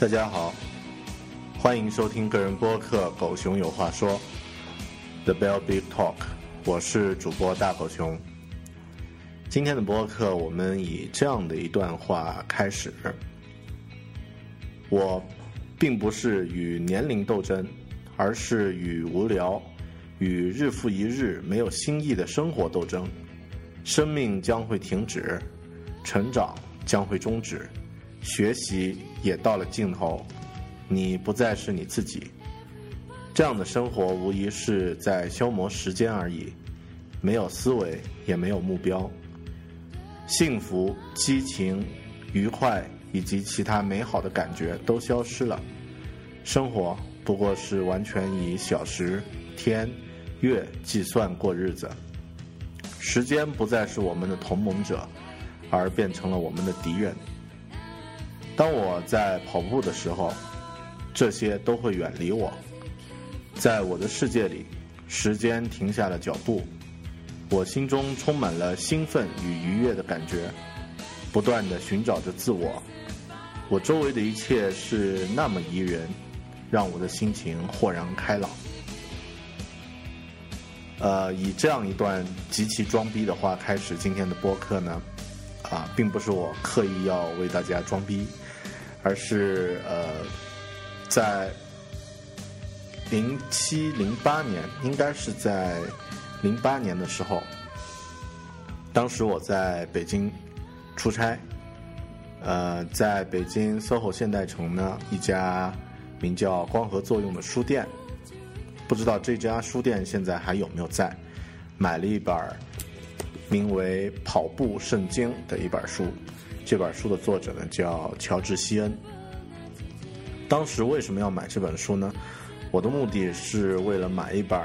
大家好，欢迎收听个人播客《狗熊有话说》，The Bell Big Talk，我是主播大狗熊。今天的播客，我们以这样的一段话开始：我并不是与年龄斗争，而是与无聊、与日复一日没有新意的生活斗争。生命将会停止，成长将会终止。学习也到了尽头，你不再是你自己。这样的生活无疑是在消磨时间而已，没有思维，也没有目标。幸福、激情、愉快以及其他美好的感觉都消失了。生活不过是完全以小时、天、月计算过日子。时间不再是我们的同盟者，而变成了我们的敌人。当我在跑步的时候，这些都会远离我。在我的世界里，时间停下了脚步，我心中充满了兴奋与愉悦的感觉，不断的寻找着自我。我周围的一切是那么宜人，让我的心情豁然开朗。呃，以这样一段极其装逼的话开始今天的播客呢，啊，并不是我刻意要为大家装逼。而是呃，在零七零八年，应该是在零八年的时候，当时我在北京出差，呃，在北京 SOHO 现代城呢一家名叫“光合作用”的书店，不知道这家书店现在还有没有在，买了一本名为《跑步圣经》的一本书。这本书的作者呢叫乔治·希恩。当时为什么要买这本书呢？我的目的是为了买一本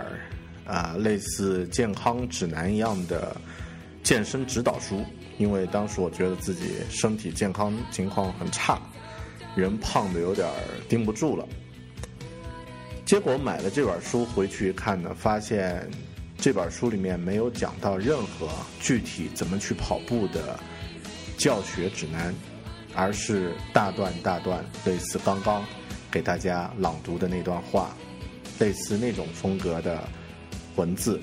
啊类似健康指南一样的健身指导书，因为当时我觉得自己身体健康情况很差，人胖的有点盯不住了。结果买了这本书回去一看呢，发现这本书里面没有讲到任何具体怎么去跑步的。教学指南，而是大段大段类似刚刚给大家朗读的那段话，类似那种风格的文字。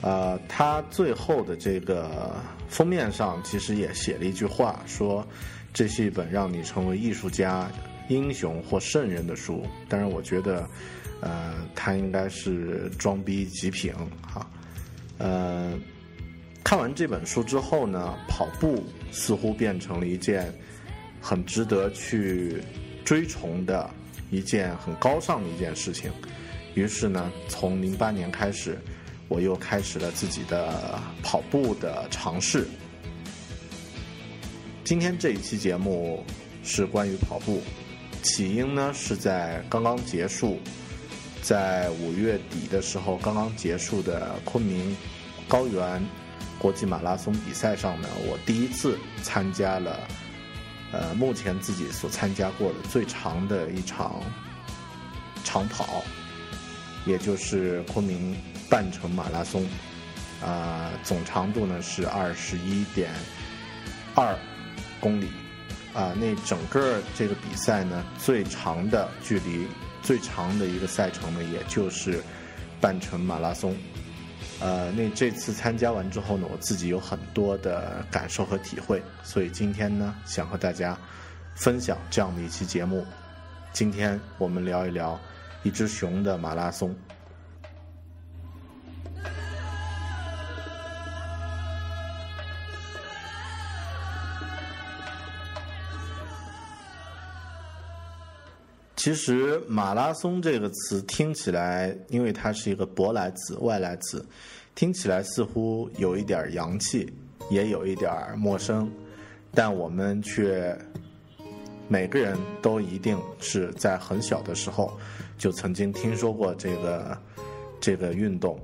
呃，它最后的这个封面上其实也写了一句话，说这是一本让你成为艺术家、英雄或圣人的书。当然，我觉得，呃，它应该是装逼极品哈，呃。看完这本书之后呢，跑步似乎变成了一件很值得去追崇的一件很高尚的一件事情。于是呢，从零八年开始，我又开始了自己的跑步的尝试。今天这一期节目是关于跑步，起因呢是在刚刚结束，在五月底的时候刚刚结束的昆明高原国际马拉松比赛上呢，我第一次参加了，呃，目前自己所参加过的最长的一场长跑，也就是昆明半程马拉松，啊，总长度呢是二十一点二公里。啊，那整个这个比赛呢，最长的距离、最长的一个赛程呢，也就是半程马拉松。呃，那这次参加完之后呢，我自己有很多的感受和体会，所以今天呢，想和大家分享这样的一期节目。今天我们聊一聊一只熊的马拉松。其实“马拉松”这个词听起来，因为它是一个舶来词、外来词，听起来似乎有一点洋气，也有一点陌生。但我们却每个人都一定是在很小的时候就曾经听说过这个这个运动。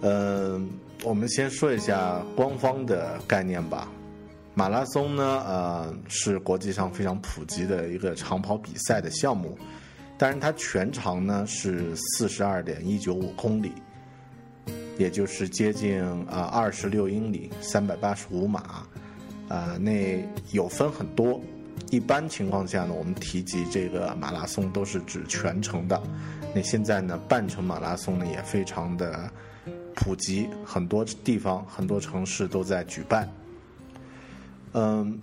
嗯，我们先说一下官方的概念吧。马拉松呢，呃，是国际上非常普及的一个长跑比赛的项目，但是它全长呢是四十二点一九五公里，也就是接近啊二十六英里，三百八十五码，啊，那有分很多。一般情况下呢，我们提及这个马拉松都是指全程的，那现在呢，半程马拉松呢也非常的普及，很多地方、很多城市都在举办。嗯，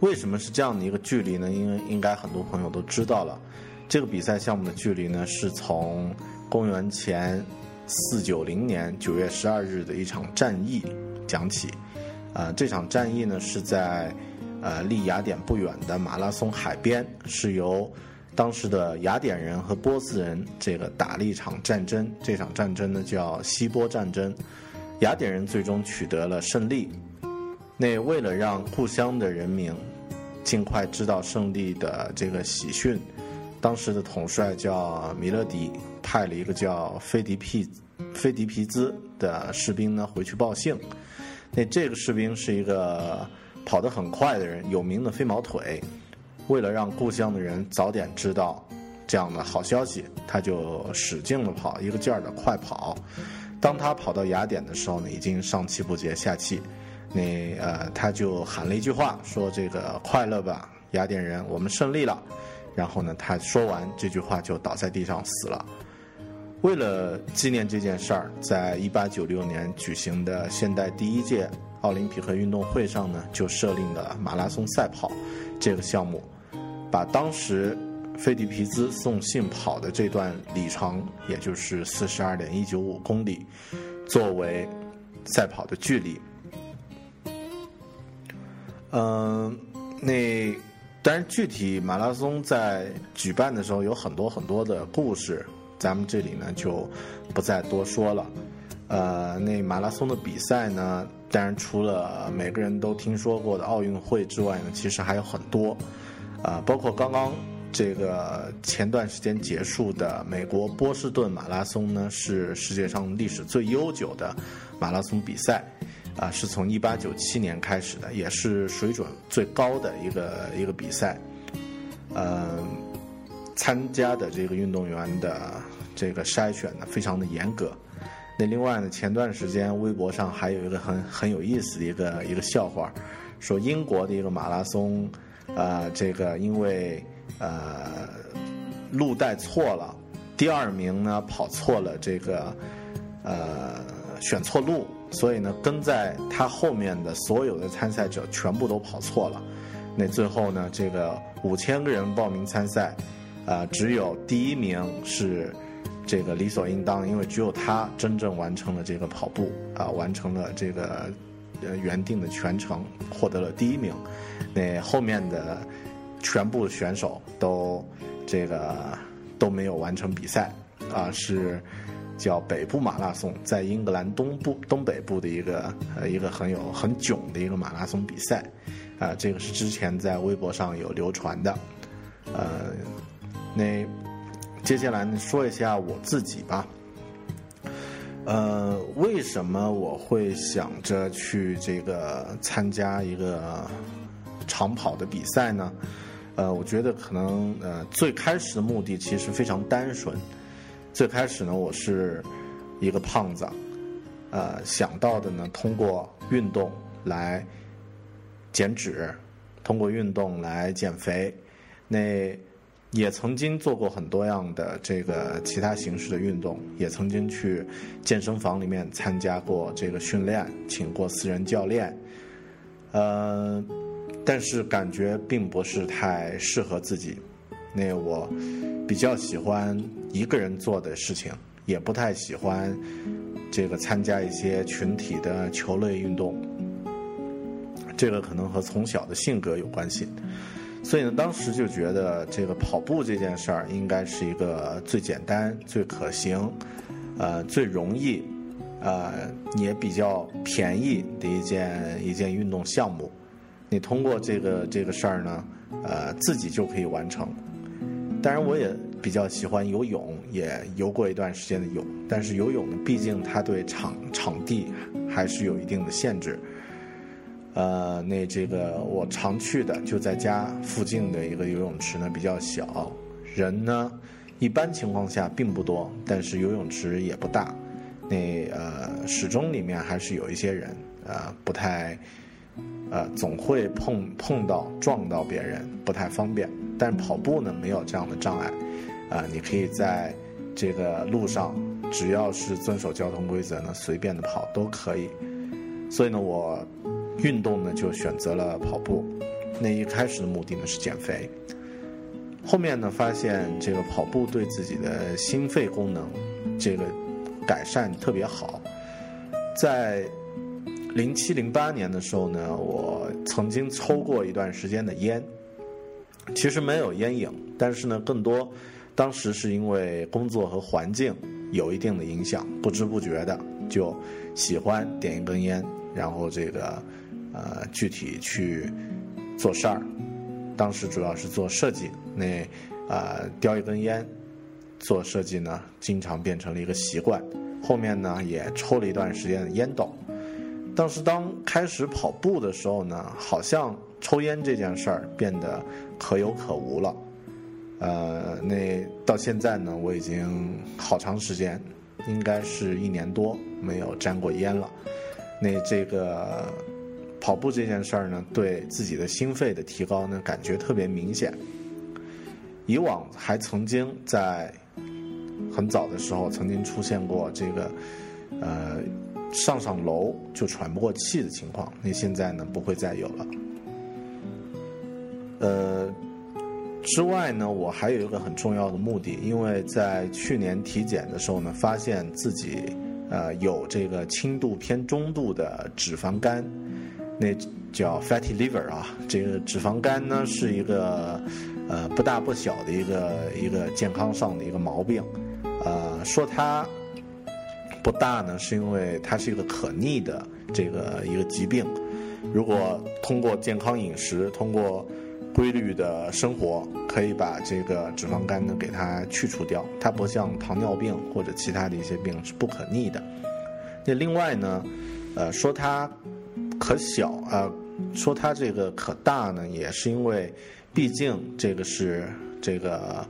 为什么是这样的一个距离呢？因为应该很多朋友都知道了，这个比赛项目的距离呢，是从公元前四九零年九月十二日的一场战役讲起。啊，这场战役呢是在呃离雅典不远的马拉松海边，是由当时的雅典人和波斯人这个打了一场战争。这场战争呢叫希波战争，雅典人最终取得了胜利。那为了让故乡的人民尽快知道胜利的这个喜讯，当时的统帅叫米勒迪，派了一个叫菲迪皮菲迪皮兹的士兵呢回去报信。那这个士兵是一个跑得很快的人，有名的飞毛腿。为了让故乡的人早点知道这样的好消息，他就使劲的跑，一个劲儿的快跑。当他跑到雅典的时候呢，已经上气不接下气。那呃，他就喊了一句话，说：“这个快乐吧，雅典人，我们胜利了。”然后呢，他说完这句话就倒在地上死了。为了纪念这件事儿，在一八九六年举行的现代第一届奥林匹克运动会上呢，就设立了马拉松赛跑这个项目，把当时菲迪皮兹送信跑的这段里程，也就是四十二点一九五公里，作为赛跑的距离。嗯，那但是具体马拉松在举办的时候有很多很多的故事，咱们这里呢就不再多说了。呃，那马拉松的比赛呢，当然除了每个人都听说过的奥运会之外呢，其实还有很多，啊，包括刚刚这个前段时间结束的美国波士顿马拉松呢，是世界上历史最悠久的马拉松比赛。啊，是从一八九七年开始的，也是水准最高的一个一个比赛。呃，参加的这个运动员的这个筛选呢，非常的严格。那另外呢，前段时间微博上还有一个很很有意思的一个一个笑话，说英国的一个马拉松，呃，这个因为呃路带错了，第二名呢跑错了这个呃选错路。所以呢，跟在他后面的所有的参赛者全部都跑错了。那最后呢，这个五千个人报名参赛，啊，只有第一名是这个理所应当，因为只有他真正完成了这个跑步，啊，完成了这个呃原定的全程，获得了第一名。那后面的全部选手都这个都没有完成比赛，啊，是。叫北部马拉松，在英格兰东部东北部的一个呃一个很有很囧的一个马拉松比赛，啊，这个是之前在微博上有流传的，呃，那接下来呢说一下我自己吧，呃，为什么我会想着去这个参加一个长跑的比赛呢？呃，我觉得可能呃最开始的目的其实非常单纯。最开始呢，我是一个胖子，呃，想到的呢，通过运动来减脂，通过运动来减肥。那也曾经做过很多样的这个其他形式的运动，也曾经去健身房里面参加过这个训练，请过私人教练，呃，但是感觉并不是太适合自己。那我比较喜欢一个人做的事情，也不太喜欢这个参加一些群体的球类运动。这个可能和从小的性格有关系，所以呢，当时就觉得这个跑步这件事儿应该是一个最简单、最可行、呃最容易、呃也比较便宜的一件一件运动项目。你通过这个这个事儿呢，呃自己就可以完成。当然，我也比较喜欢游泳，也游过一段时间的泳。但是游泳呢，毕竟它对场场地还是有一定的限制。呃，那这个我常去的就在家附近的一个游泳池呢，比较小，人呢一般情况下并不多，但是游泳池也不大。那呃，始终里面还是有一些人，呃，不太，呃，总会碰碰到撞到别人，不太方便。但是跑步呢，没有这样的障碍，啊，你可以在这个路上，只要是遵守交通规则呢，随便的跑都可以。所以呢，我运动呢就选择了跑步。那一开始的目的呢是减肥，后面呢发现这个跑步对自己的心肺功能这个改善特别好。在零七零八年的时候呢，我曾经抽过一段时间的烟。其实没有烟瘾，但是呢，更多当时是因为工作和环境有一定的影响，不知不觉的就喜欢点一根烟，然后这个呃具体去做事儿。当时主要是做设计，那啊叼一根烟做设计呢，经常变成了一个习惯。后面呢也抽了一段时间的烟斗。当时当开始跑步的时候呢，好像抽烟这件事儿变得。可有可无了，呃，那到现在呢，我已经好长时间，应该是一年多没有沾过烟了。那这个跑步这件事儿呢，对自己的心肺的提高呢，感觉特别明显。以往还曾经在很早的时候曾经出现过这个呃上上楼就喘不过气的情况，那现在呢不会再有了。呃，之外呢，我还有一个很重要的目的，因为在去年体检的时候呢，发现自己呃有这个轻度偏中度的脂肪肝，那叫 fatty liver 啊。这个脂肪肝呢是一个呃不大不小的一个一个健康上的一个毛病。呃，说它不大呢，是因为它是一个可逆的这个一个疾病。如果通过健康饮食，通过规律的生活可以把这个脂肪肝呢给它去除掉，它不像糖尿病或者其他的一些病是不可逆的。那另外呢，呃，说它可小啊，说它这个可大呢，也是因为，毕竟这个是这个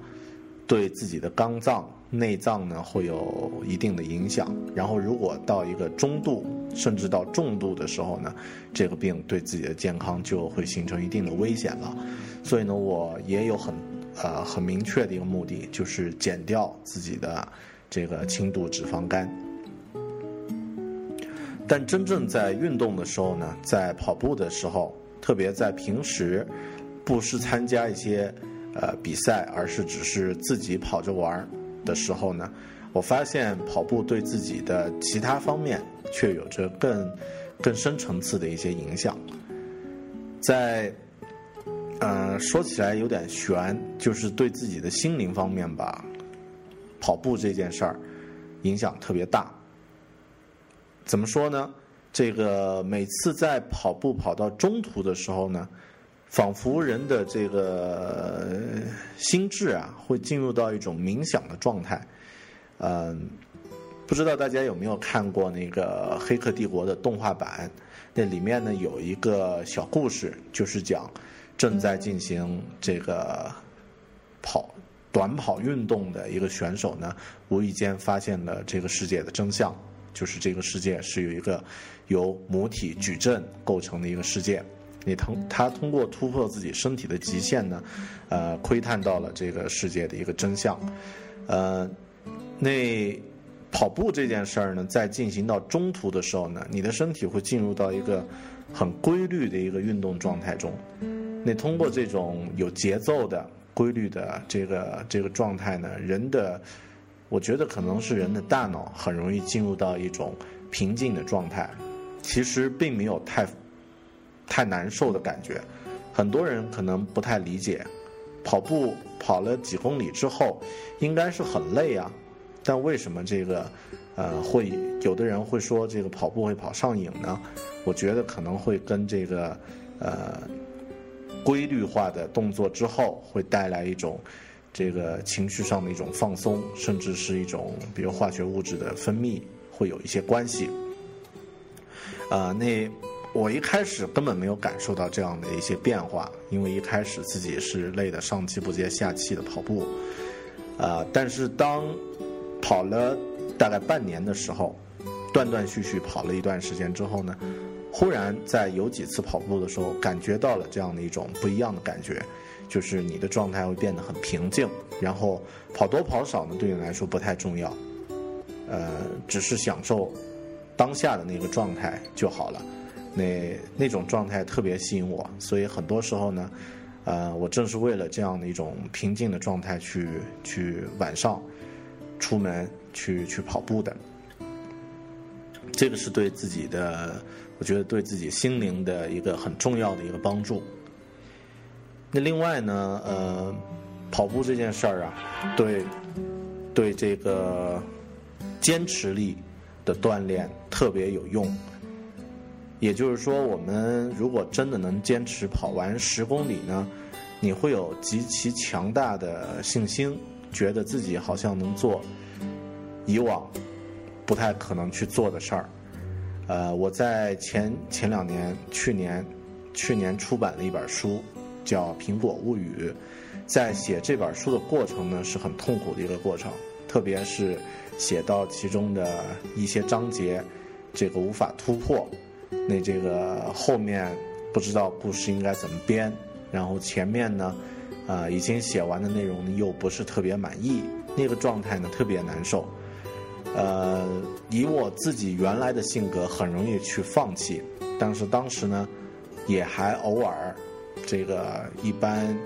对自己的肝脏。内脏呢会有一定的影响，然后如果到一个中度甚至到重度的时候呢，这个病对自己的健康就会形成一定的危险了。所以呢，我也有很呃很明确的一个目的，就是减掉自己的这个轻度脂肪肝。但真正在运动的时候呢，在跑步的时候，特别在平时，不是参加一些呃比赛，而是只是自己跑着玩儿。的时候呢，我发现跑步对自己的其他方面却有着更更深层次的一些影响。在呃说起来有点悬，就是对自己的心灵方面吧，跑步这件事儿影响特别大。怎么说呢？这个每次在跑步跑到中途的时候呢，仿佛人的这个心智啊，会进入到一种冥想的状态。嗯，不知道大家有没有看过那个《黑客帝国》的动画版？那里面呢有一个小故事，就是讲正在进行这个跑短跑运动的一个选手呢，无意间发现了这个世界的真相。就是这个世界是有一个由母体矩阵构成的一个世界，你通他通过突破自己身体的极限呢，呃，窥探到了这个世界的一个真相，呃，那跑步这件事儿呢，在进行到中途的时候呢，你的身体会进入到一个很规律的一个运动状态中，那通过这种有节奏的、规律的这个这个状态呢，人的。我觉得可能是人的大脑很容易进入到一种平静的状态，其实并没有太太难受的感觉。很多人可能不太理解，跑步跑了几公里之后，应该是很累啊，但为什么这个呃会有的人会说这个跑步会跑上瘾呢？我觉得可能会跟这个呃规律化的动作之后会带来一种。这个情绪上的一种放松，甚至是一种比如化学物质的分泌，会有一些关系。啊，那我一开始根本没有感受到这样的一些变化，因为一开始自己是累得上气不接下气的跑步。啊，但是当跑了大概半年的时候，断断续续跑了一段时间之后呢，忽然在有几次跑步的时候，感觉到了这样的一种不一样的感觉。就是你的状态会变得很平静，然后跑多跑少呢，对你来说不太重要，呃，只是享受当下的那个状态就好了。那那种状态特别吸引我，所以很多时候呢，呃，我正是为了这样的一种平静的状态去去晚上出门去去跑步的。这个是对自己的，我觉得对自己心灵的一个很重要的一个帮助。那另外呢，呃，跑步这件事儿啊，对，对这个坚持力的锻炼特别有用。也就是说，我们如果真的能坚持跑完十公里呢，你会有极其强大的信心，觉得自己好像能做以往不太可能去做的事儿。呃，我在前前两年，去年，去年出版了一本书。叫《苹果物语》，在写这本书的过程呢，是很痛苦的一个过程，特别是写到其中的一些章节，这个无法突破，那这个后面不知道故事应该怎么编，然后前面呢，啊，已经写完的内容又不是特别满意，那个状态呢特别难受，呃，以我自己原来的性格，很容易去放弃，但是当时呢，也还偶尔。这个一般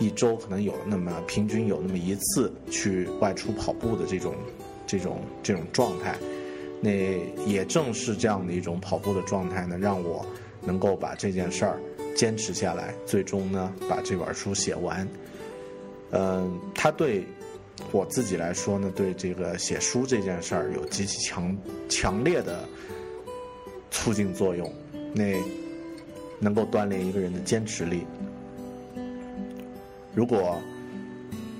一周可能有那么平均有那么一次去外出跑步的这种这种这种状态，那也正是这样的一种跑步的状态呢，让我能够把这件事儿坚持下来，最终呢把这本书写完。嗯，它对我自己来说呢，对这个写书这件事儿有极其强强烈的促进作用。那。能够锻炼一个人的坚持力。如果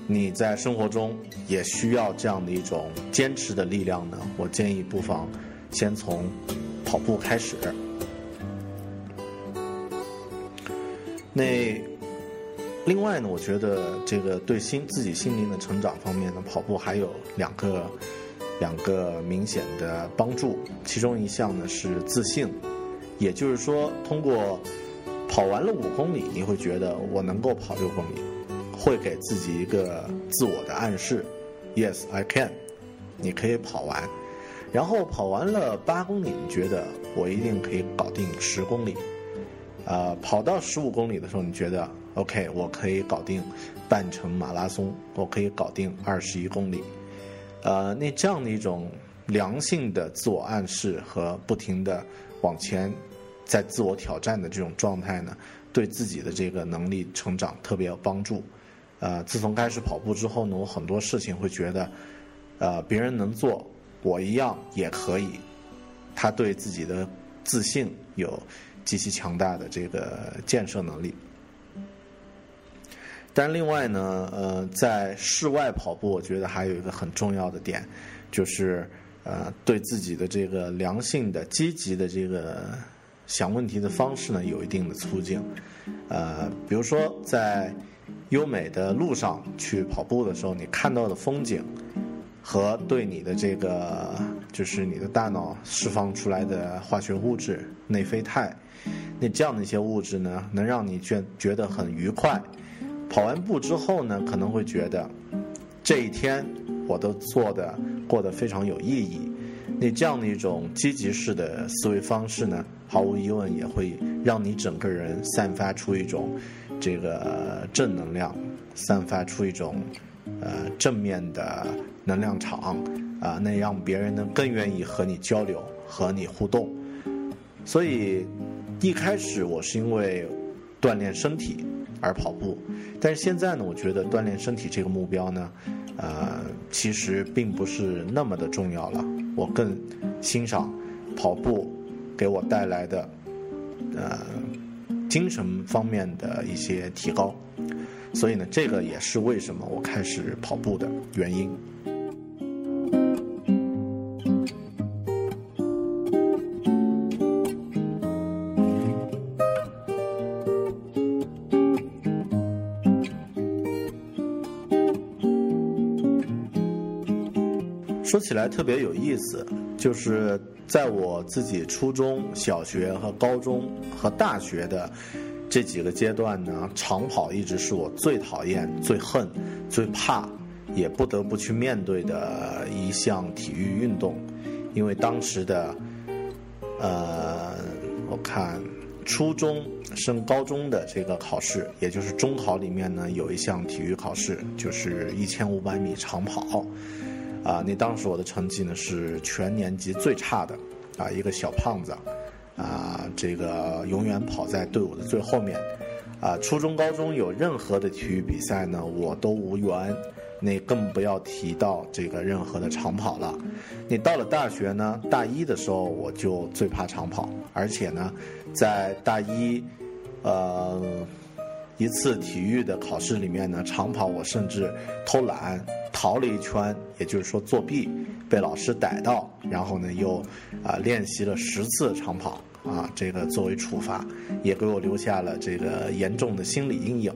你在生活中也需要这样的一种坚持的力量呢，我建议不妨先从跑步开始。那另外呢，我觉得这个对心自己心灵的成长方面呢，跑步还有两个两个明显的帮助，其中一项呢是自信。也就是说，通过跑完了五公里，你会觉得我能够跑六公里，会给自己一个自我的暗示：Yes, I can。你可以跑完。然后跑完了八公里，你觉得我一定可以搞定十公里。呃，跑到十五公里的时候，你觉得 OK，我可以搞定半程马拉松，我可以搞定二十一公里。呃，那这样的一种良性的自我暗示和不停的。往前，在自我挑战的这种状态呢，对自己的这个能力成长特别有帮助。呃，自从开始跑步之后呢，我很多事情会觉得，呃，别人能做，我一样也可以。他对自己的自信有极其强大的这个建设能力。但另外呢，呃，在室外跑步，我觉得还有一个很重要的点，就是呃，对自己的这个良性的、积极的这个想问题的方式呢，有一定的促进。呃，比如说在优美的路上去跑步的时候，你看到的风景和对你的这个就是你的大脑释放出来的化学物质内啡肽，那这样的一些物质呢，能让你觉觉得很愉快。跑完步之后呢，可能会觉得这一天我都做的过得非常有意义。那这样的一种积极式的思维方式呢，毫无疑问也会让你整个人散发出一种这个正能量，散发出一种呃正面的能量场啊，那让别人呢更愿意和你交流、和你互动。所以一开始我是因为锻炼身体。而跑步，但是现在呢，我觉得锻炼身体这个目标呢，呃，其实并不是那么的重要了。我更欣赏跑步给我带来的呃精神方面的一些提高，所以呢，这个也是为什么我开始跑步的原因。说起来特别有意思，就是在我自己初中小学和高中和大学的这几个阶段呢，长跑一直是我最讨厌、最恨、最怕，也不得不去面对的一项体育运动。因为当时的，呃，我看初中升高中的这个考试，也就是中考里面呢，有一项体育考试，就是一千五百米长跑。啊，那当时我的成绩呢是全年级最差的，啊，一个小胖子，啊，这个永远跑在队伍的最后面，啊，初中、高中有任何的体育比赛呢，我都无缘，那更不要提到这个任何的长跑了。你到了大学呢，大一的时候我就最怕长跑，而且呢，在大一，呃。一次体育的考试里面呢，长跑我甚至偷懒逃了一圈，也就是说作弊，被老师逮到，然后呢又啊练习了十次长跑啊，这个作为处罚，也给我留下了这个严重的心理阴影。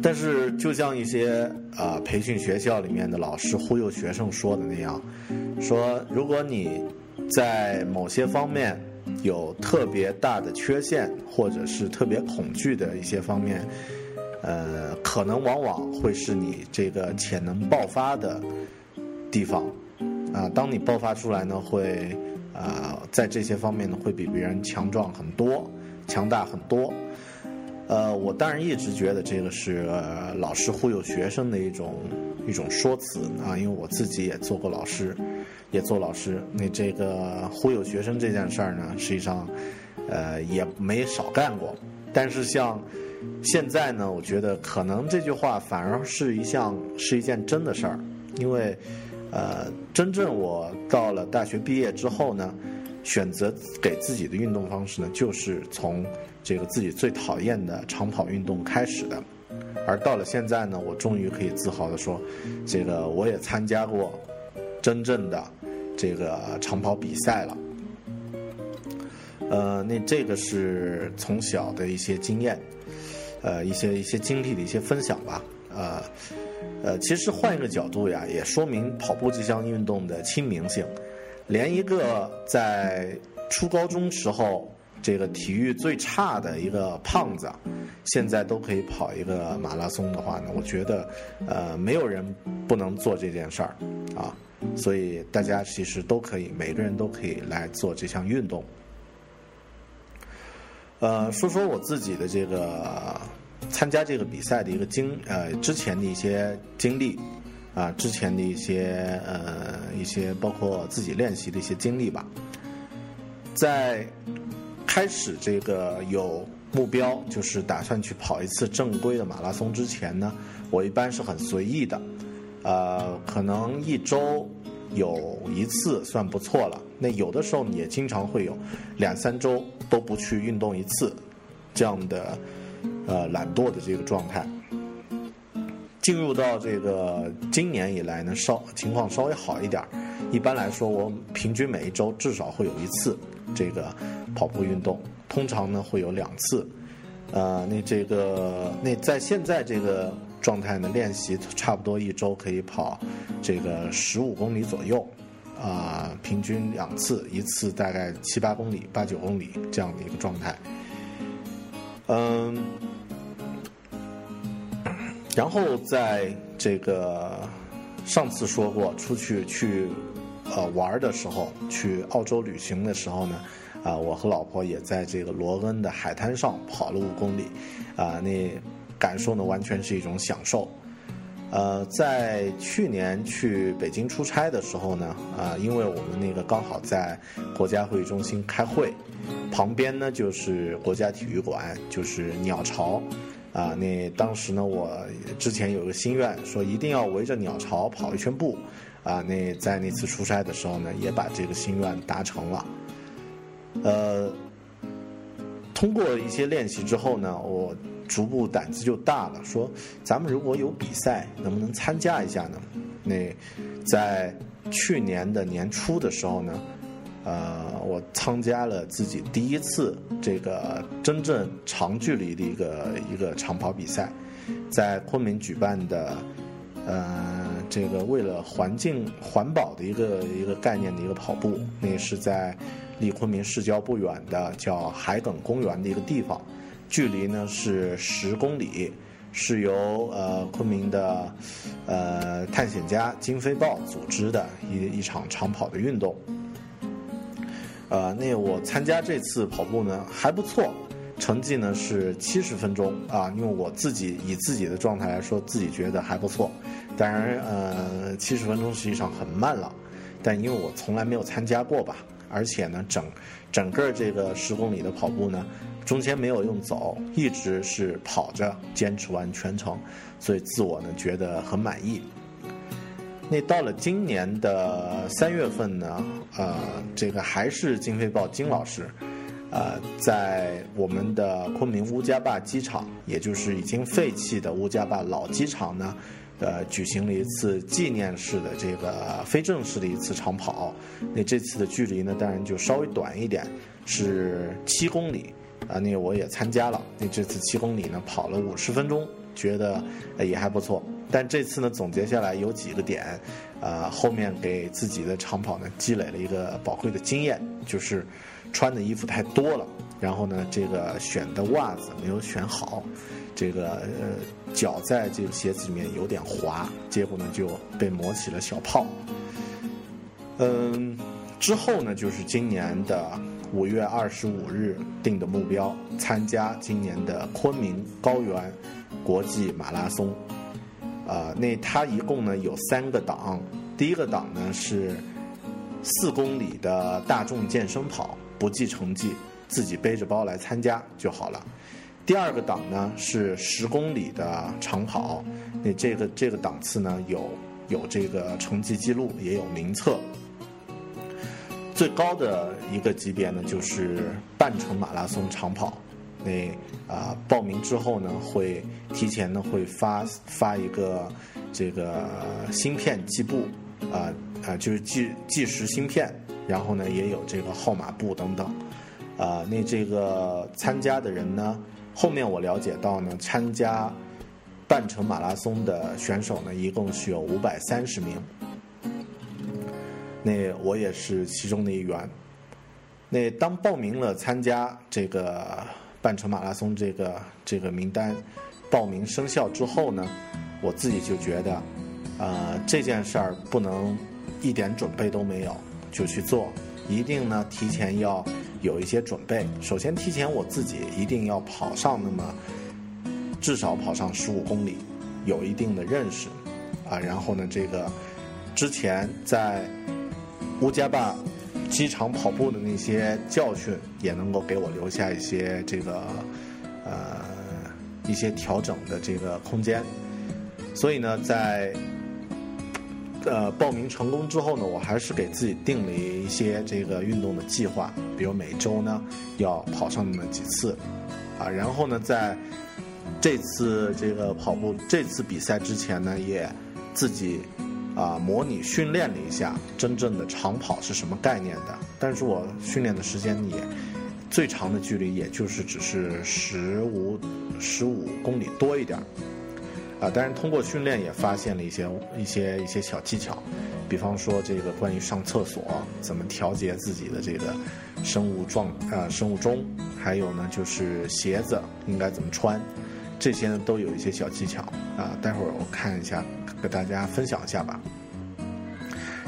但是就像一些啊培训学校里面的老师忽悠学生说的那样，说如果你在某些方面。有特别大的缺陷，或者是特别恐惧的一些方面，呃，可能往往会是你这个潜能爆发的地方，啊，当你爆发出来呢，会啊，在这些方面呢，会比别人强壮很多，强大很多。呃，我当然一直觉得这个是老师忽悠学生的一种一种说辞啊，因为我自己也做过老师。也做老师，那这个忽悠学生这件事儿呢，实际上，呃，也没少干过。但是像现在呢，我觉得可能这句话反而是一项是一件真的事儿，因为，呃，真正我到了大学毕业之后呢，选择给自己的运动方式呢，就是从这个自己最讨厌的长跑运动开始的。而到了现在呢，我终于可以自豪的说，这个我也参加过真正的。这个长跑比赛了，呃，那这个是从小的一些经验，呃，一些一些经历的一些分享吧，呃，呃，其实换一个角度呀，也说明跑步这项运动的亲民性。连一个在初高中时候这个体育最差的一个胖子，现在都可以跑一个马拉松的话呢，我觉得，呃，没有人不能做这件事儿，啊。所以大家其实都可以，每个人都可以来做这项运动。呃，说说我自己的这个参加这个比赛的一个经呃之前的一些经历啊，之前的一些呃一些包括自己练习的一些经历吧。在开始这个有目标，就是打算去跑一次正规的马拉松之前呢，我一般是很随意的。呃，可能一周有一次算不错了。那有的时候也经常会有两三周都不去运动一次，这样的呃懒惰的这个状态。进入到这个今年以来呢，稍情况稍微好一点儿。一般来说，我平均每一周至少会有一次这个跑步运动，通常呢会有两次。呃，那这个那在现在这个状态呢，练习差不多一周可以跑这个十五公里左右，啊，平均两次，一次大概七八公里、八九公里这样的一个状态。嗯。然后在这个上次说过，出去去呃玩的时候，去澳洲旅行的时候呢，啊，我和老婆也在这个罗恩的海滩上跑了五公里，啊，那感受呢完全是一种享受。呃，在去年去北京出差的时候呢，啊，因为我们那个刚好在国家会议中心开会，旁边呢就是国家体育馆，就是鸟巢。啊，那当时呢，我之前有个心愿，说一定要围着鸟巢跑一圈步，啊，那在那次出差的时候呢，也把这个心愿达成了。呃，通过一些练习之后呢，我逐步胆子就大了，说咱们如果有比赛，能不能参加一下呢？那在去年的年初的时候呢。呃，我参加了自己第一次这个真正长距离的一个一个长跑比赛，在昆明举办的，呃，这个为了环境环保的一个一个概念的一个跑步，那是在离昆明市郊不远的叫海埂公园的一个地方，距离呢是十公里，是由呃昆明的呃探险家金飞豹组织的一一场长跑的运动。呃，那我参加这次跑步呢还不错，成绩呢是七十分钟啊，因为我自己以自己的状态来说，自己觉得还不错。当然，呃，七十分钟实际上很慢了，但因为我从来没有参加过吧，而且呢，整整个这个十公里的跑步呢，中间没有用走，一直是跑着坚持完全程，所以自我呢觉得很满意。那到了今年的三月份呢，呃，这个还是金飞豹金老师，呃，在我们的昆明乌家坝机场，也就是已经废弃的乌家坝老机场呢，呃，举行了一次纪念式的这个非正式的一次长跑。那这次的距离呢，当然就稍微短一点，是七公里。啊，那个我也参加了。那这次七公里呢，跑了五十分钟，觉得也还不错。但这次呢，总结下来有几个点，啊，后面给自己的长跑呢积累了一个宝贵的经验，就是穿的衣服太多了，然后呢，这个选的袜子没有选好，这个呃脚在这个鞋子里面有点滑，结果呢就被磨起了小泡。嗯，之后呢，就是今年的五月二十五日定的目标，参加今年的昆明高原国际马拉松。呃，那它一共呢有三个档，第一个档呢是四公里的大众健身跑，不计成绩，自己背着包来参加就好了。第二个档呢是十公里的长跑，那这个这个档次呢有有这个成绩记录，也有名册。最高的一个级别呢就是半程马拉松长跑。那啊，报名之后呢，会提前呢会发发一个这个芯片计步，啊啊，就是计计时芯片，然后呢也有这个号码布等等，啊，那这个参加的人呢，后面我了解到呢，参加半程马拉松的选手呢，一共是有五百三十名，那我也是其中的一员，那当报名了参加这个。半程马拉松这个这个名单报名生效之后呢，我自己就觉得，呃，这件事儿不能一点准备都没有就去做，一定呢提前要有一些准备。首先，提前我自己一定要跑上那么至少跑上十五公里，有一定的认识啊。然后呢，这个之前在乌家坝。机场跑步的那些教训，也能够给我留下一些这个呃一些调整的这个空间。所以呢，在呃报名成功之后呢，我还是给自己定了一些这个运动的计划，比如每周呢要跑上那么几次，啊，然后呢在这次这个跑步这次比赛之前呢，也自己啊模拟训练了一下真正的长跑是什么概念的，但是我训练的时间也。最长的距离也就是只是十五十五公里多一点儿啊！但是通过训练也发现了一些一些一些小技巧，比方说这个关于上厕所怎么调节自己的这个生物状啊生物钟，还有呢就是鞋子应该怎么穿，这些呢都有一些小技巧啊。待会儿我看一下，给大家分享一下吧。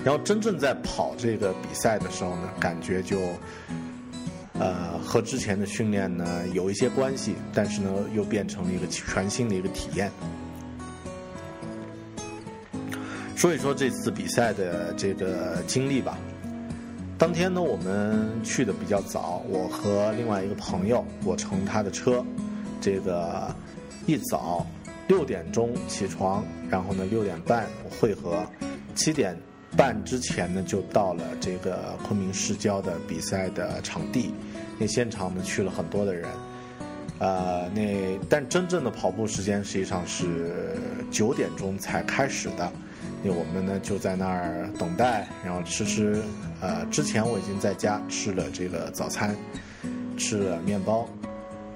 然后真正在跑这个比赛的时候呢，感觉就。呃，和之前的训练呢有一些关系，但是呢又变成了一个全新的一个体验。说一说这次比赛的这个经历吧。当天呢我们去的比较早，我和另外一个朋友，我乘他的车，这个一早六点钟起床，然后呢六点半汇合，七点。半之前呢，就到了这个昆明市郊的比赛的场地。那现场呢，去了很多的人。呃，那但真正的跑步时间实际上是九点钟才开始的。那我们呢就在那儿等待，然后吃吃。呃，之前我已经在家吃了这个早餐，吃了面包。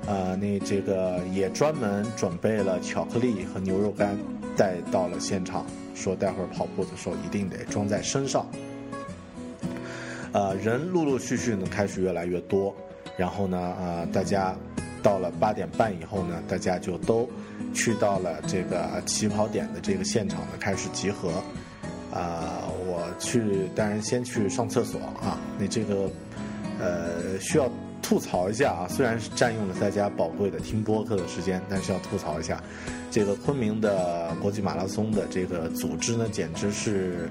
呃，那这个也专门准备了巧克力和牛肉干带到了现场。说待会儿跑步的时候一定得装在身上。呃，人陆陆续续呢开始越来越多，然后呢，呃，大家到了八点半以后呢，大家就都去到了这个起跑点的这个现场呢开始集合。啊，我去，当然先去上厕所啊。那这个呃需要吐槽一下啊，虽然是占用了大家宝贵的听播客的时间，但是要吐槽一下。这个昆明的国际马拉松的这个组织呢，简直是，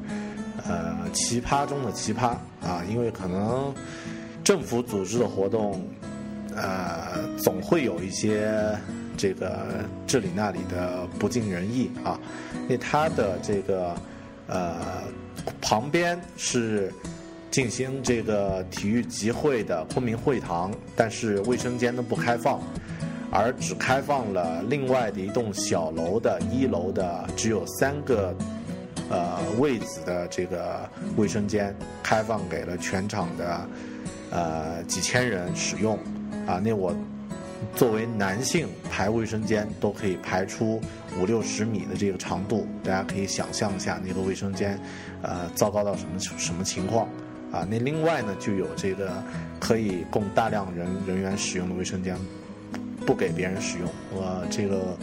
呃，奇葩中的奇葩啊！因为可能政府组织的活动，呃，总会有一些这个这里那里的不尽人意啊。因为它的这个呃旁边是进行这个体育集会的昆明会堂，但是卫生间呢不开放。而只开放了另外的一栋小楼的一楼的只有三个呃位子的这个卫生间开放给了全场的呃几千人使用啊，那我作为男性排卫生间都可以排出五六十米的这个长度，大家可以想象一下那个卫生间呃糟糕到什么什么情况啊？那另外呢就有这个可以供大量人人员使用的卫生间。不给别人使用，我这个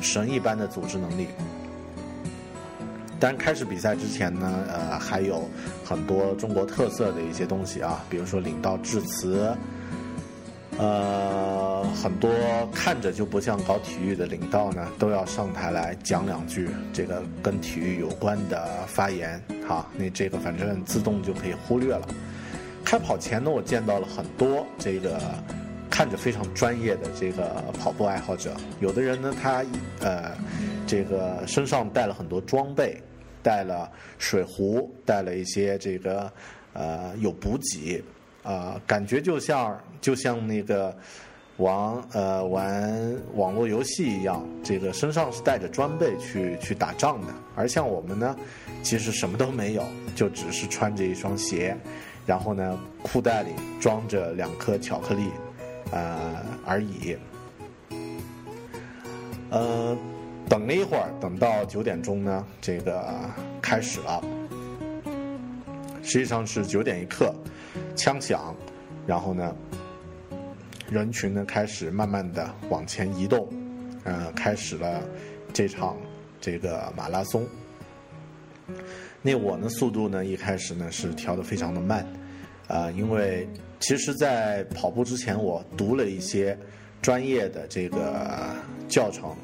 神一般的组织能力。但开始比赛之前呢，呃，还有很多中国特色的一些东西啊，比如说领到致辞，呃，很多看着就不像搞体育的领导呢，都要上台来讲两句这个跟体育有关的发言，哈，那这个反正自动就可以忽略了。开跑前呢，我见到了很多这个。看着非常专业的这个跑步爱好者，有的人呢，他呃，这个身上带了很多装备，带了水壶，带了一些这个呃有补给，啊，感觉就像就像那个玩呃玩网络游戏一样，这个身上是带着装备去去打仗的。而像我们呢，其实什么都没有，就只是穿着一双鞋，然后呢，裤袋里装着两颗巧克力。呃而已，呃，等了一会儿，等到九点钟呢，这个开始了。实际上是九点一刻，枪响，然后呢，人群呢开始慢慢的往前移动，呃，开始了这场这个马拉松。那我呢，速度呢一开始呢是调的非常的慢，啊，因为。其实，在跑步之前，我读了一些专业的这个教程，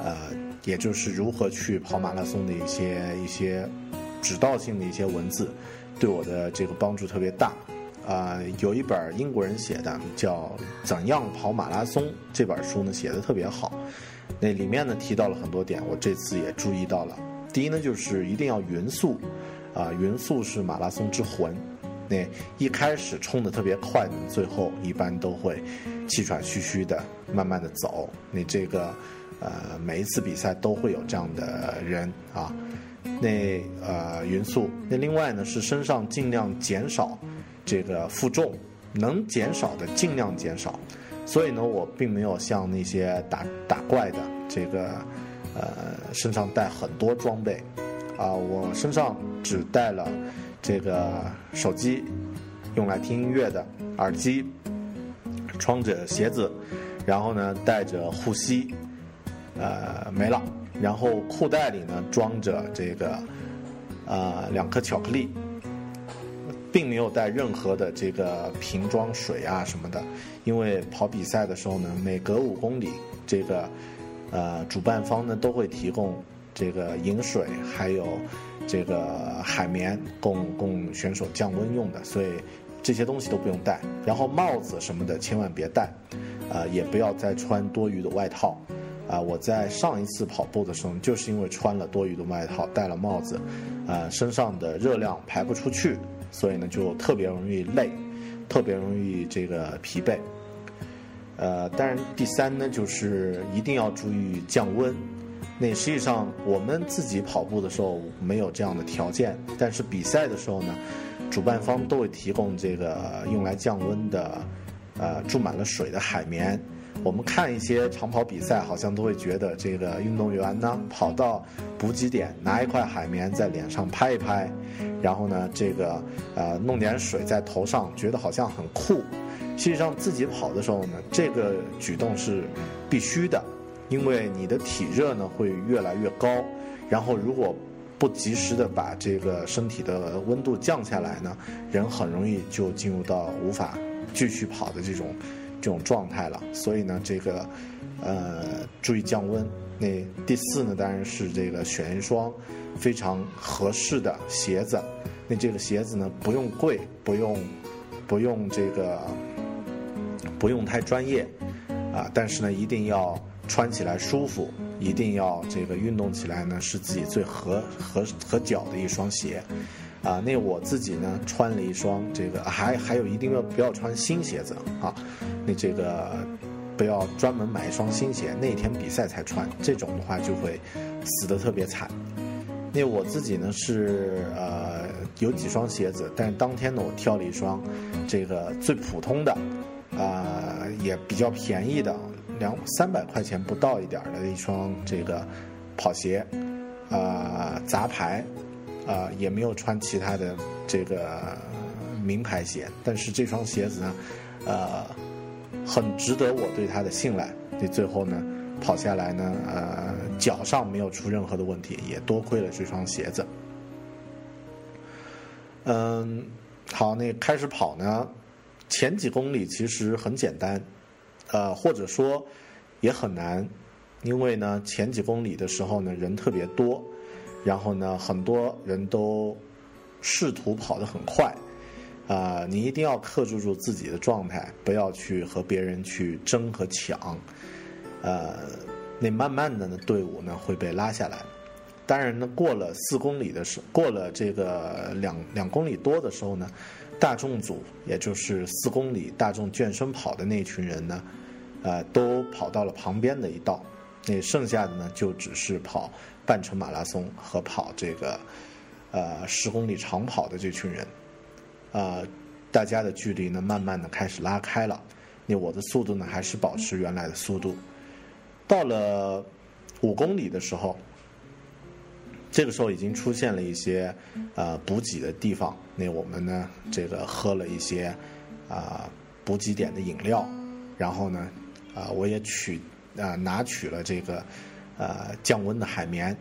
呃，也就是如何去跑马拉松的一些一些指导性的一些文字，对我的这个帮助特别大。啊，有一本英国人写的叫《怎样跑马拉松》这本书呢，写的特别好。那里面呢提到了很多点，我这次也注意到了。第一呢，就是一定要匀速，啊，匀速是马拉松之魂。那一开始冲的特别快的，最后一般都会气喘吁吁的，慢慢的走。你这个呃，每一次比赛都会有这样的人啊。那呃，匀速。那另外呢，是身上尽量减少这个负重，能减少的尽量减少。所以呢，我并没有像那些打打怪的这个呃身上带很多装备啊，我身上只带了这个手机用来听音乐的耳机，穿着鞋子，然后呢带着护膝，呃没了。然后裤袋里呢装着这个呃两颗巧克力。并没有带任何的这个瓶装水啊什么的，因为跑比赛的时候呢，每隔五公里，这个呃主办方呢都会提供这个饮水，还有这个海绵供供选手降温用的，所以这些东西都不用带。然后帽子什么的千万别戴，啊，也不要再穿多余的外套。啊，我在上一次跑步的时候，就是因为穿了多余的外套，戴了帽子，呃，身上的热量排不出去。所以呢，就特别容易累，特别容易这个疲惫。呃，当然第三呢，就是一定要注意降温。那实际上我们自己跑步的时候没有这样的条件，但是比赛的时候呢，主办方都会提供这个用来降温的，呃，注满了水的海绵。我们看一些长跑比赛，好像都会觉得这个运动员呢跑到补给点，拿一块海绵在脸上拍一拍，然后呢这个呃弄点水在头上，觉得好像很酷。实际上自己跑的时候呢，这个举动是必须的，因为你的体热呢会越来越高，然后如果不及时的把这个身体的温度降下来呢，人很容易就进入到无法继续跑的这种。这种状态了，所以呢，这个，呃，注意降温。那第四呢，当然是这个选一双非常合适的鞋子。那这个鞋子呢，不用贵，不用，不用这个，不用太专业，啊，但是呢，一定要穿起来舒服，一定要这个运动起来呢，是自己最合合合脚的一双鞋。啊，那我自己呢，穿了一双这个，还还有一定要不要穿新鞋子啊？那这个不要专门买一双新鞋，那天比赛才穿，这种的话就会死得特别惨。那我自己呢是呃有几双鞋子，但是当天呢我挑了一双这个最普通的，啊也比较便宜的，两三百块钱不到一点的一双这个跑鞋，啊杂牌。啊，也没有穿其他的这个名牌鞋，但是这双鞋子呢，呃，很值得我对它的信赖。这最后呢，跑下来呢，呃，脚上没有出任何的问题，也多亏了这双鞋子。嗯，好，那开始跑呢，前几公里其实很简单，呃，或者说也很难，因为呢，前几公里的时候呢，人特别多。然后呢，很多人都试图跑得很快，啊，你一定要克制住自己的状态，不要去和别人去争和抢，呃，那慢慢的呢，队伍呢会被拉下来。当然呢，过了四公里的时，过了这个两两公里多的时候呢，大众组也就是四公里大众健身跑的那群人呢，呃，都跑到了旁边的一道，那剩下的呢就只是跑。半程马拉松和跑这个，呃，十公里长跑的这群人，呃，大家的距离呢，慢慢的开始拉开了。那我的速度呢，还是保持原来的速度。到了五公里的时候，这个时候已经出现了一些呃补给的地方。那我们呢，这个喝了一些啊补给点的饮料，然后呢，啊，我也取啊拿取了这个。呃，降温的海绵，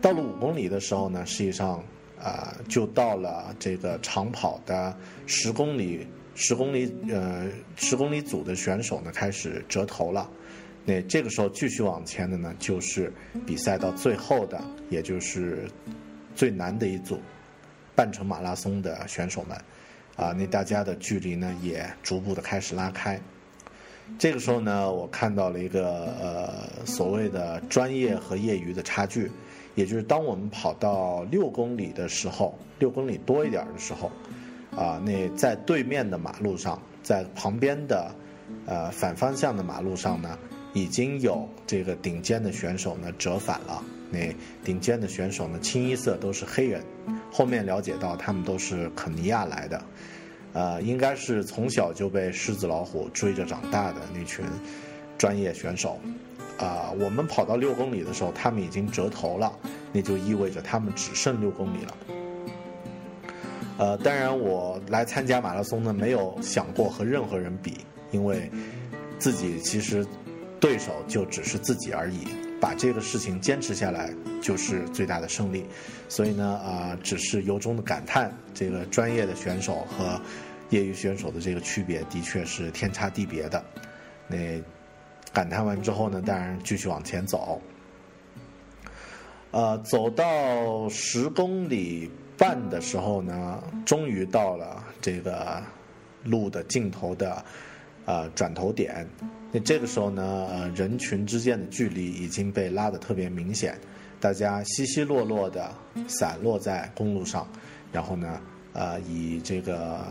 到了五公里的时候呢，实际上啊，就到了这个长跑的十公里，十公里呃，十公里组的选手呢开始折头了。那这个时候继续往前的呢，就是比赛到最后的，也就是最难的一组半程马拉松的选手们啊，那大家的距离呢也逐步的开始拉开。这个时候呢，我看到了一个呃所谓的专业和业余的差距，也就是当我们跑到六公里的时候，六公里多一点的时候，啊，那在对面的马路上，在旁边的呃反方向的马路上呢，已经有这个顶尖的选手呢折返了。那顶尖的选手呢，清一色都是黑人。后面了解到，他们都是肯尼亚来的，呃，应该是从小就被狮子老虎追着长大的那群专业选手。啊，我们跑到六公里的时候，他们已经折头了，那就意味着他们只剩六公里了。呃，当然，我来参加马拉松呢，没有想过和任何人比，因为自己其实对手就只是自己而已。把这个事情坚持下来，就是最大的胜利。所以呢，啊，只是由衷的感叹，这个专业的选手和业余选手的这个区别，的确是天差地别的。那。感叹完之后呢，当然继续往前走。呃，走到十公里半的时候呢，终于到了这个路的尽头的呃转头点。那这个时候呢，人群之间的距离已经被拉得特别明显，大家稀稀落落的散落在公路上，然后呢，呃，以这个。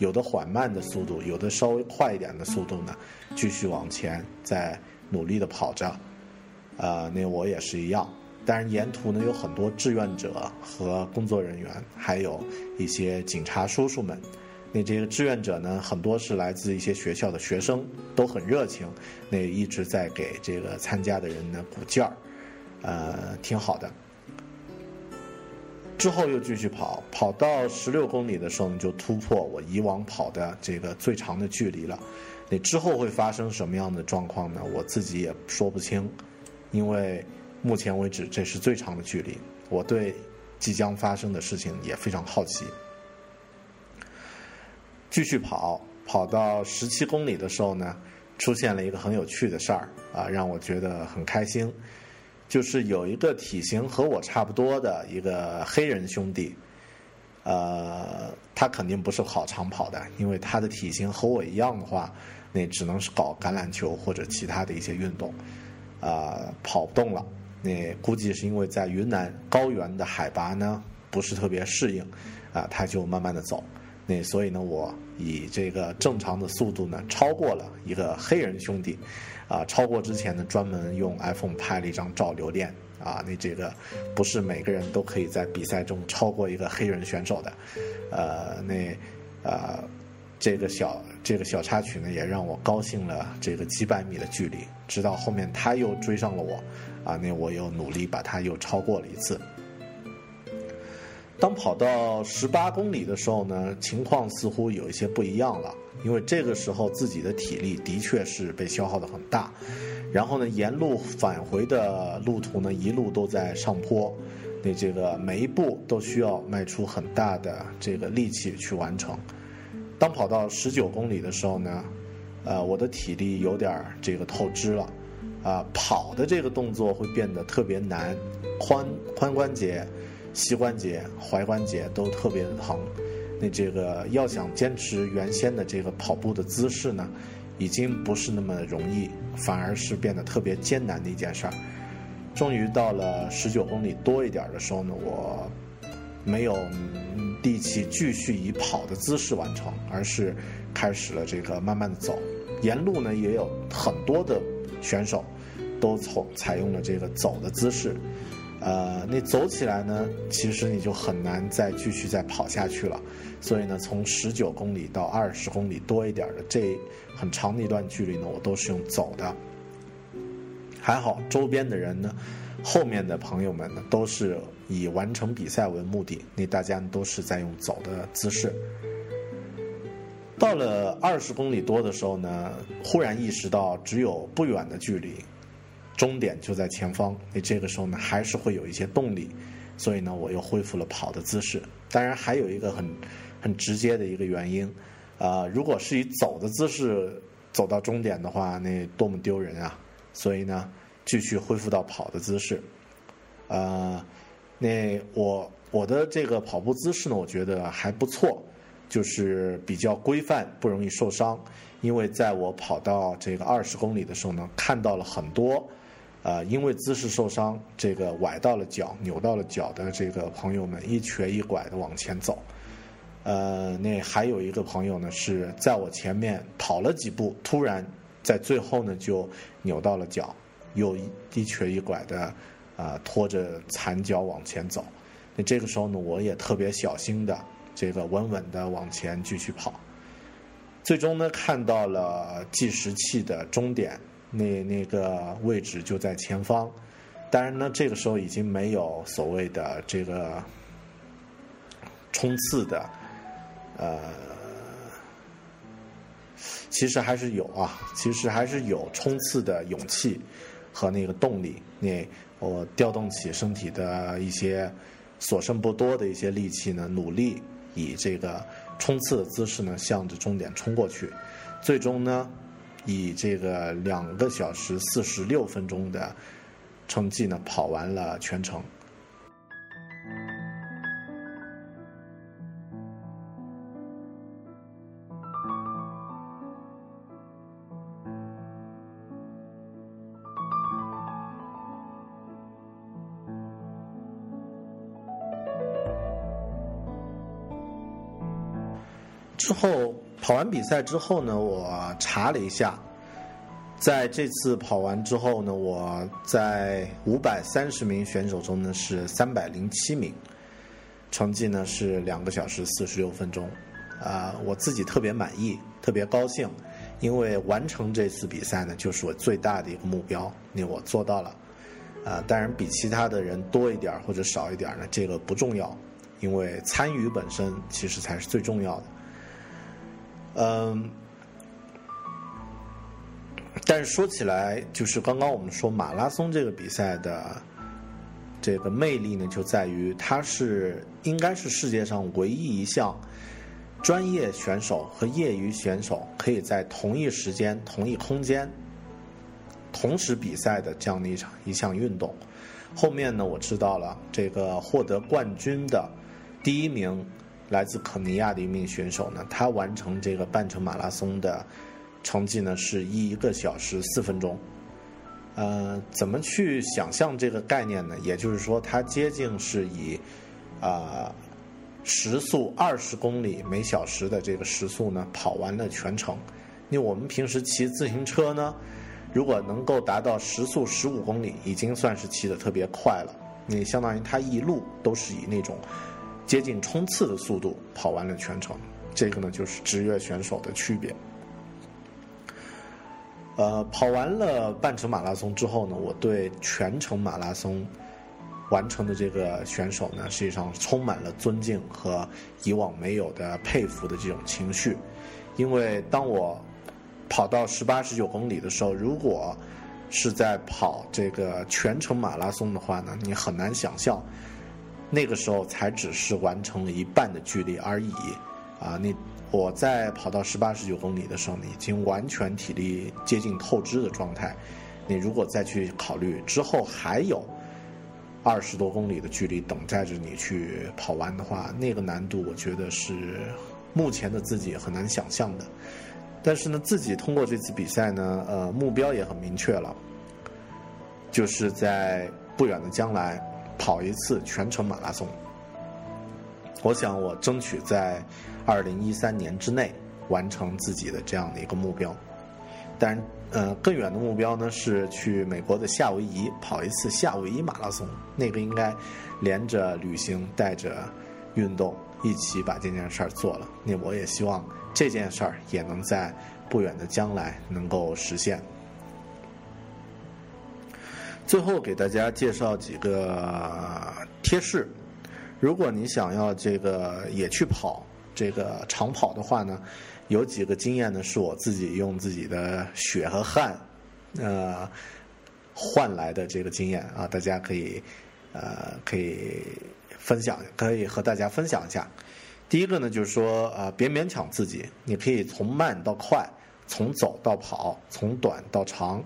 有的缓慢的速度，有的稍微快一点的速度呢，继续往前，在努力的跑着，啊，那我也是一样。但是沿途呢，有很多志愿者和工作人员，还有一些警察叔叔们。那这个志愿者呢，很多是来自一些学校的学生，都很热情，那一直在给这个参加的人呢鼓劲儿，呃，挺好的。之后又继续跑，跑到十六公里的时候呢，就突破我以往跑的这个最长的距离了。那之后会发生什么样的状况呢？我自己也说不清，因为目前为止这是最长的距离。我对即将发生的事情也非常好奇。继续跑，跑到十七公里的时候呢，出现了一个很有趣的事儿啊，让我觉得很开心。就是有一个体型和我差不多的一个黑人兄弟，呃，他肯定不是跑长跑的，因为他的体型和我一样的话，那只能是搞橄榄球或者其他的一些运动，啊，跑不动了。那估计是因为在云南高原的海拔呢不是特别适应，啊，他就慢慢的走。那所以呢，我以这个正常的速度呢超过了一个黑人兄弟。啊，超过之前呢，专门用 iPhone 拍了一张照留念。啊，那这个不是每个人都可以在比赛中超过一个黑人选手的。呃，那呃，这个小这个小插曲呢，也让我高兴了这个几百米的距离。直到后面他又追上了我，啊，那我又努力把他又超过了一次。当跑到十八公里的时候呢，情况似乎有一些不一样了。因为这个时候自己的体力的确是被消耗的很大，然后呢，沿路返回的路途呢，一路都在上坡，那这个每一步都需要迈出很大的这个力气去完成。当跑到十九公里的时候呢，呃，我的体力有点这个透支了，啊，跑的这个动作会变得特别难，髋髋关节、膝关节、踝关节都特别的疼。那这个要想坚持原先的这个跑步的姿势呢，已经不是那么容易，反而是变得特别艰难的一件事儿。终于到了十九公里多一点的时候呢，我没有力气继续以跑的姿势完成，而是开始了这个慢慢的走。沿路呢也有很多的选手都从采用了这个走的姿势。呃，那走起来呢，其实你就很难再继续再跑下去了。所以呢，从十九公里到二十公里多一点的这很长的一段距离呢，我都是用走的。还好周边的人呢，后面的朋友们呢，都是以完成比赛为目的，那大家都是在用走的姿势。到了二十公里多的时候呢，忽然意识到只有不远的距离。终点就在前方，你这个时候呢还是会有一些动力，所以呢我又恢复了跑的姿势。当然还有一个很很直接的一个原因，啊，如果是以走的姿势走到终点的话，那多么丢人啊！所以呢继续恢复到跑的姿势。呃，那我我的这个跑步姿势呢，我觉得还不错，就是比较规范，不容易受伤。因为在我跑到这个二十公里的时候呢，看到了很多。呃，因为姿势受伤，这个崴到了脚、扭到了脚的这个朋友们一瘸一拐的往前走。呃，那还有一个朋友呢，是在我前面跑了几步，突然在最后呢就扭到了脚，又一瘸一拐的啊拖着残脚往前走。那这个时候呢，我也特别小心的，这个稳稳的往前继续跑。最终呢，看到了计时器的终点，那那个位置就在前方。当然呢，这个时候已经没有所谓的这个冲刺的。呃，其实还是有啊，其实还是有冲刺的勇气和那个动力。那我调动起身体的一些所剩不多的一些力气呢，努力以这个冲刺的姿势呢，向着终点冲过去。最终呢，以这个两个小时四十六分钟的成绩呢，跑完了全程。之后跑完比赛之后呢，我查了一下，在这次跑完之后呢，我在五百三十名选手中呢是三百零七名，成绩呢是两个小时四十六分钟，啊，我自己特别满意，特别高兴，因为完成这次比赛呢就是我最大的一个目标，那我做到了，啊，当然比其他的人多一点或者少一点呢，这个不重要，因为参与本身其实才是最重要的。嗯，但是说起来，就是刚刚我们说马拉松这个比赛的这个魅力呢，就在于它是应该是世界上唯一一项专业选手和业余选手可以在同一时间、同一空间同时比赛的这样的一场一项运动。后面呢，我知道了这个获得冠军的第一名。来自肯尼亚的一名选手呢，他完成这个半程马拉松的成绩呢是一个小时四分钟。呃，怎么去想象这个概念呢？也就是说，他接近是以啊时速二十公里每小时的这个时速呢跑完了全程。因为我们平时骑自行车呢，如果能够达到时速十五公里，已经算是骑的特别快了。你相当于他一路都是以那种。接近冲刺的速度跑完了全程，这个呢就是职业选手的区别。呃，跑完了半程马拉松之后呢，我对全程马拉松完成的这个选手呢，实际上充满了尊敬和以往没有的佩服的这种情绪。因为当我跑到十八、十九公里的时候，如果是在跑这个全程马拉松的话呢，你很难想象。那个时候才只是完成了一半的距离而已，啊，你我在跑到十八十九公里的时候，呢，已经完全体力接近透支的状态。你如果再去考虑之后还有二十多公里的距离等待着你去跑完的话，那个难度我觉得是目前的自己很难想象的。但是呢，自己通过这次比赛呢，呃，目标也很明确了，就是在不远的将来。跑一次全程马拉松，我想我争取在二零一三年之内完成自己的这样的一个目标。但呃，更远的目标呢是去美国的夏威夷跑一次夏威夷马拉松，那个应该连着旅行带着运动一起把这件事儿做了。那我也希望这件事儿也能在不远的将来能够实现。最后给大家介绍几个贴士，如果你想要这个也去跑这个长跑的话呢，有几个经验呢是我自己用自己的血和汗，呃换来的这个经验啊，大家可以呃可以分享，可以和大家分享一下。第一个呢就是说啊，别勉强自己，你可以从慢到快，从走到跑，从短到长。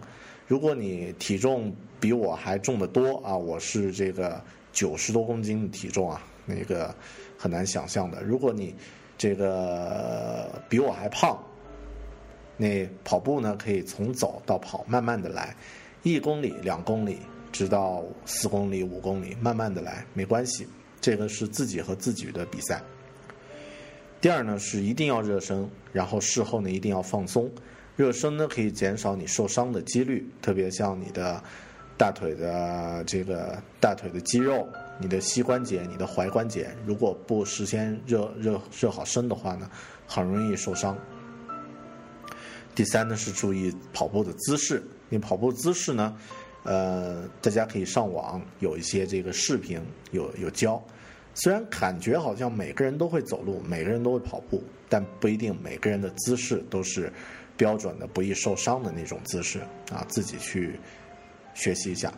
如果你体重比我还重得多啊，我是这个九十多公斤的体重啊，那个很难想象的。如果你这个比我还胖，那跑步呢可以从走到跑，慢慢的来，一公里、两公里，直到四公里、五公里，慢慢的来，没关系。这个是自己和自己的比赛。第二呢是一定要热身，然后事后呢一定要放松。热身呢可以减少你受伤的几率，特别像你的大腿的这个大腿的肌肉、你的膝关节、你的踝关节，如果不事先热热热好身的话呢，很容易受伤。第三呢是注意跑步的姿势，你跑步姿势呢，呃，大家可以上网有一些这个视频有有教。虽然感觉好像每个人都会走路，每个人都会跑步，但不一定每个人的姿势都是标准的、不易受伤的那种姿势啊。自己去学习一下。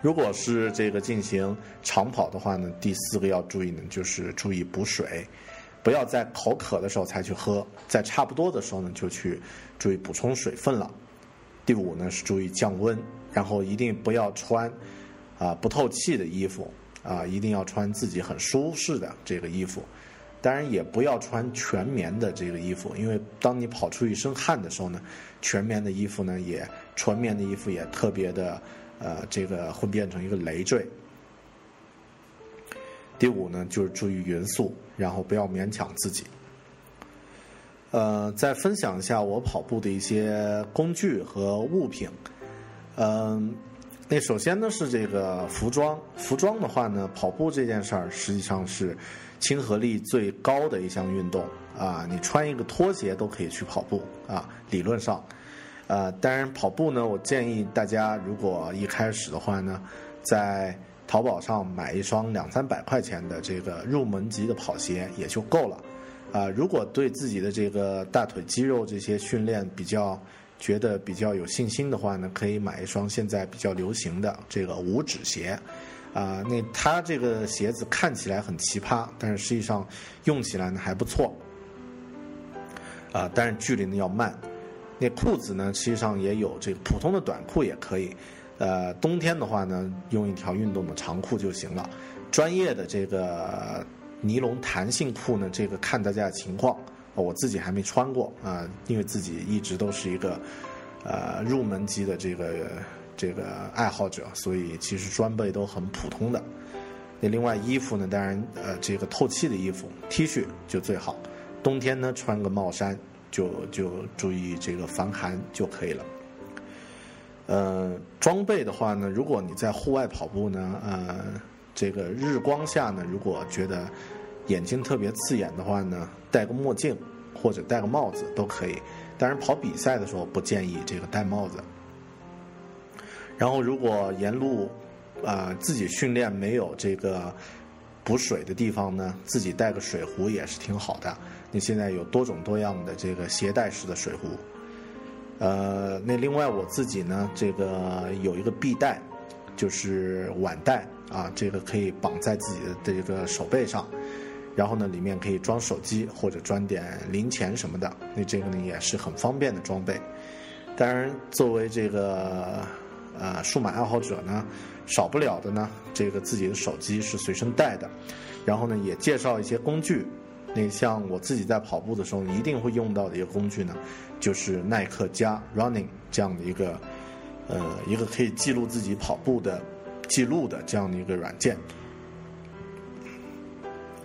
如果是这个进行长跑的话呢，第四个要注意呢，就是注意补水，不要在口渴的时候才去喝，在差不多的时候呢就去注意补充水分了。第五呢是注意降温，然后一定不要穿。啊，不透气的衣服啊，一定要穿自己很舒适的这个衣服。当然，也不要穿全棉的这个衣服，因为当你跑出一身汗的时候呢，全棉的衣服呢，也纯棉的衣服也特别的，呃，这个会变成一个累赘。第五呢，就是注意匀速，然后不要勉强自己。呃，再分享一下我跑步的一些工具和物品，嗯。那首先呢是这个服装，服装的话呢，跑步这件事儿实际上是亲和力最高的一项运动啊。你穿一个拖鞋都可以去跑步啊，理论上。呃，当然跑步呢，我建议大家如果一开始的话呢，在淘宝上买一双两三百块钱的这个入门级的跑鞋也就够了。啊，如果对自己的这个大腿肌肉这些训练比较。觉得比较有信心的话呢，可以买一双现在比较流行的这个五指鞋，啊，那它这个鞋子看起来很奇葩，但是实际上用起来呢还不错，啊，但是距离呢要慢。那裤子呢，实际上也有这个普通的短裤也可以，呃，冬天的话呢，用一条运动的长裤就行了。专业的这个尼龙弹性裤呢，这个看大家的情况。我自己还没穿过啊，因为自己一直都是一个呃入门级的这个这个爱好者，所以其实装备都很普通的。那另外衣服呢，当然呃这个透气的衣服，T 恤就最好。冬天呢穿个帽衫，就就注意这个防寒就可以了。呃，装备的话呢，如果你在户外跑步呢，呃，这个日光下呢，如果觉得眼睛特别刺眼的话呢，戴个墨镜或者戴个帽子都可以。当然，跑比赛的时候不建议这个戴帽子。然后，如果沿路啊自己训练没有这个补水的地方呢，自己带个水壶也是挺好的。你现在有多种多样的这个携带式的水壶。呃，那另外我自己呢，这个有一个臂带，就是腕带啊，这个可以绑在自己的这个手背上。然后呢，里面可以装手机或者装点零钱什么的，那这个呢也是很方便的装备。当然，作为这个呃数码爱好者呢，少不了的呢，这个自己的手机是随身带的。然后呢，也介绍一些工具。那像我自己在跑步的时候一定会用到的一个工具呢，就是耐克加 Running 这样的一个呃一个可以记录自己跑步的记录的这样的一个软件。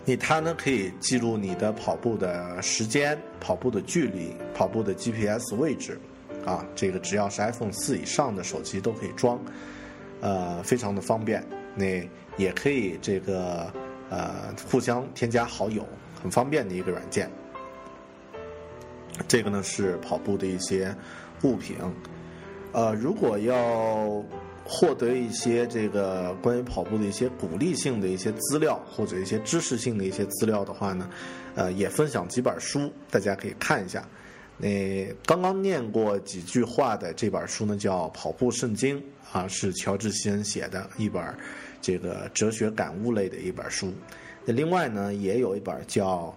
你它呢可以记录你的跑步的时间、跑步的距离、跑步的 GPS 位置，啊，这个只要是 iPhone 四以上的手机都可以装，呃，非常的方便。那也可以这个呃互相添加好友，很方便的一个软件。这个呢是跑步的一些物品，呃，如果要。获得一些这个关于跑步的一些鼓励性的一些资料，或者一些知识性的一些资料的话呢，呃，也分享几本书，大家可以看一下。呃刚刚念过几句话的这本书呢，叫《跑步圣经》，啊，是乔治·希恩写的一本这个哲学感悟类的一本书。那另外呢，也有一本叫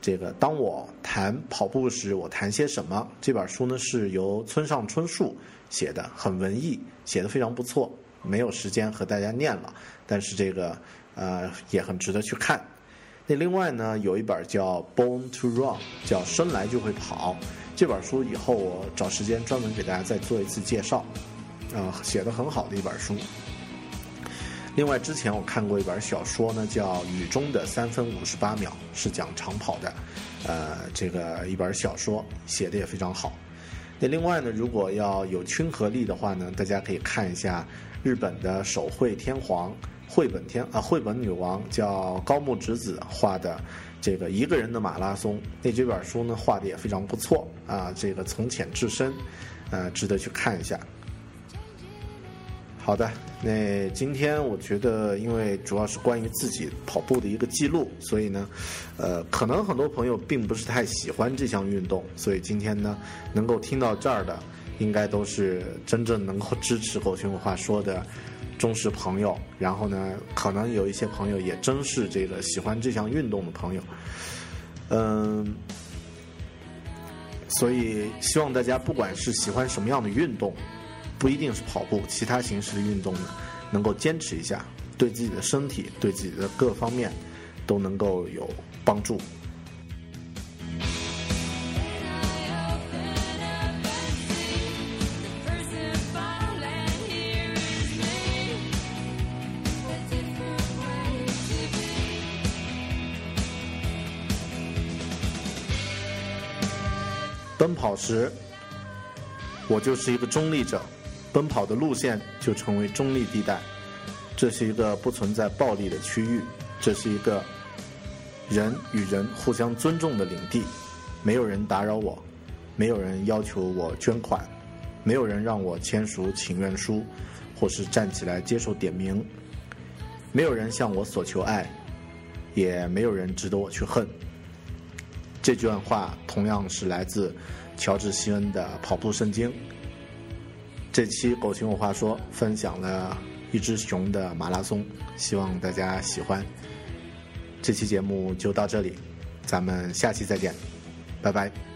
这个《当我谈跑步时，我谈些什么》这本书呢，是由村上春树。写的很文艺，写的非常不错，没有时间和大家念了，但是这个呃也很值得去看。那另外呢，有一本叫《Born to Run》，叫生来就会跑。这本书以后我找时间专门给大家再做一次介绍，啊，写的很好的一本书。另外，之前我看过一本小说呢，叫《雨中的三分五十八秒》，是讲长跑的，呃，这个一本小说写的也非常好。那另外呢，如果要有亲和力的话呢，大家可以看一下日本的手绘天皇、绘本天啊绘本女王叫高木直子画的。这个一个人的马拉松，那这本书呢画的也非常不错啊，这个从浅至深，呃，值得去看一下。好的，那今天我觉得，因为主要是关于自己跑步的一个记录，所以呢，呃，可能很多朋友并不是太喜欢这项运动，所以今天呢，能够听到这儿的，应该都是真正能够支持狗熊文化说的。忠实朋友，然后呢，可能有一些朋友也真是这个喜欢这项运动的朋友，嗯，所以希望大家不管是喜欢什么样的运动，不一定是跑步，其他形式的运动呢，能够坚持一下，对自己的身体、对自己的各方面都能够有帮助。奔跑时，我就是一个中立者，奔跑的路线就成为中立地带。这是一个不存在暴力的区域，这是一个人与人互相尊重的领地。没有人打扰我，没有人要求我捐款，没有人让我签署请愿书，或是站起来接受点名。没有人向我索求爱，也没有人值得我去恨。这段话同样是来自乔治·希恩的《跑步圣经》。这期狗熊有话说分享了一只熊的马拉松，希望大家喜欢。这期节目就到这里，咱们下期再见，拜拜。